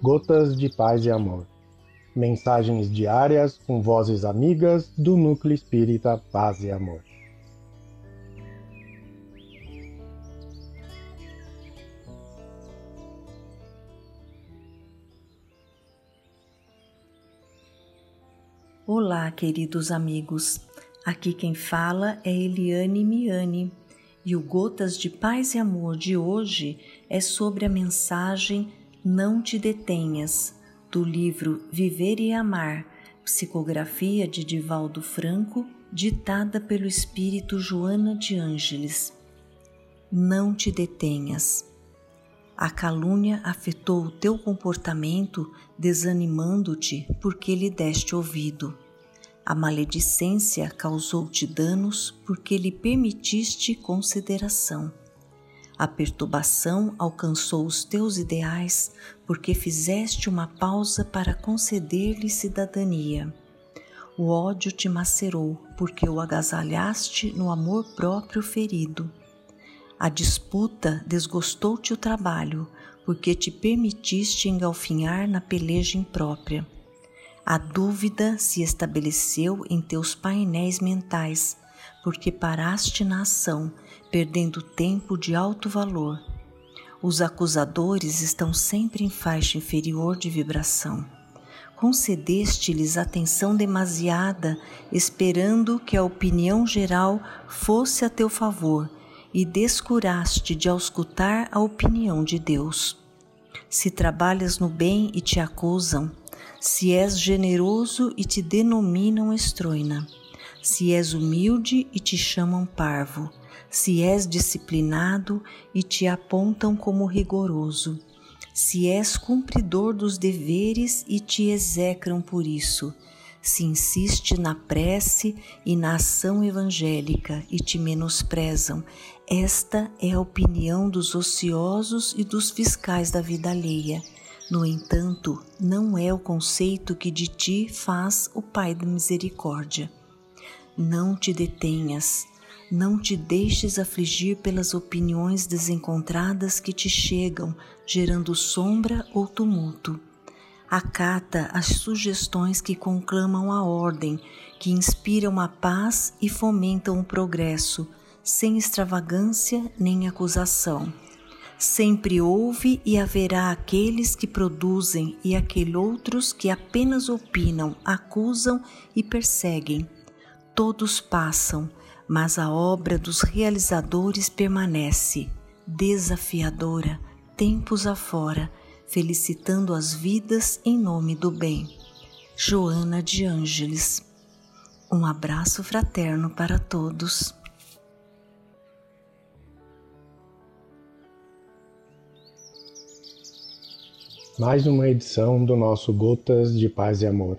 Gotas de Paz e Amor. Mensagens diárias com vozes amigas do Núcleo Espírita Paz e Amor. Olá, queridos amigos. Aqui quem fala é Eliane Miani e o Gotas de Paz e Amor de hoje é sobre a mensagem Não Te Detenhas, do livro Viver e Amar, psicografia de Divaldo Franco, ditada pelo espírito Joana de Ângeles. Não te detenhas. A calúnia afetou o teu comportamento, desanimando-te porque lhe deste ouvido. A maledicência causou-te danos porque lhe permitiste consideração. A perturbação alcançou os teus ideais porque fizeste uma pausa para conceder-lhe cidadania. O ódio te macerou porque o agasalhaste no amor próprio ferido. A disputa desgostou-te o trabalho, porque te permitiste engalfinhar na peleja imprópria. A dúvida se estabeleceu em teus painéis mentais, porque paraste na ação, perdendo tempo de alto valor. Os acusadores estão sempre em faixa inferior de vibração. Concedeste-lhes atenção demasiada, esperando que a opinião geral fosse a teu favor e descuraste de auscultar a opinião de Deus. Se trabalhas no bem e te acusam, se és generoso e te denominam estroina, se és humilde e te chamam parvo, se és disciplinado e te apontam como rigoroso, se és cumpridor dos deveres e te execram por isso, se insiste na prece e na ação evangélica e te menosprezam, esta é a opinião dos ociosos e dos fiscais da vida alheia. No entanto, não é o conceito que de ti faz o Pai da Misericórdia. Não te detenhas, não te deixes afligir pelas opiniões desencontradas que te chegam, gerando sombra ou tumulto. Acata as sugestões que conclamam a ordem, que inspiram a paz e fomentam o progresso, sem extravagância nem acusação. Sempre houve e haverá aqueles que produzem e aqueles outros que apenas opinam, acusam e perseguem. Todos passam, mas a obra dos realizadores permanece, desafiadora, tempos afora, felicitando as vidas em nome do bem. Joana de Ângeles. Um abraço fraterno para todos. Mais uma edição do nosso Gotas de Paz e Amor.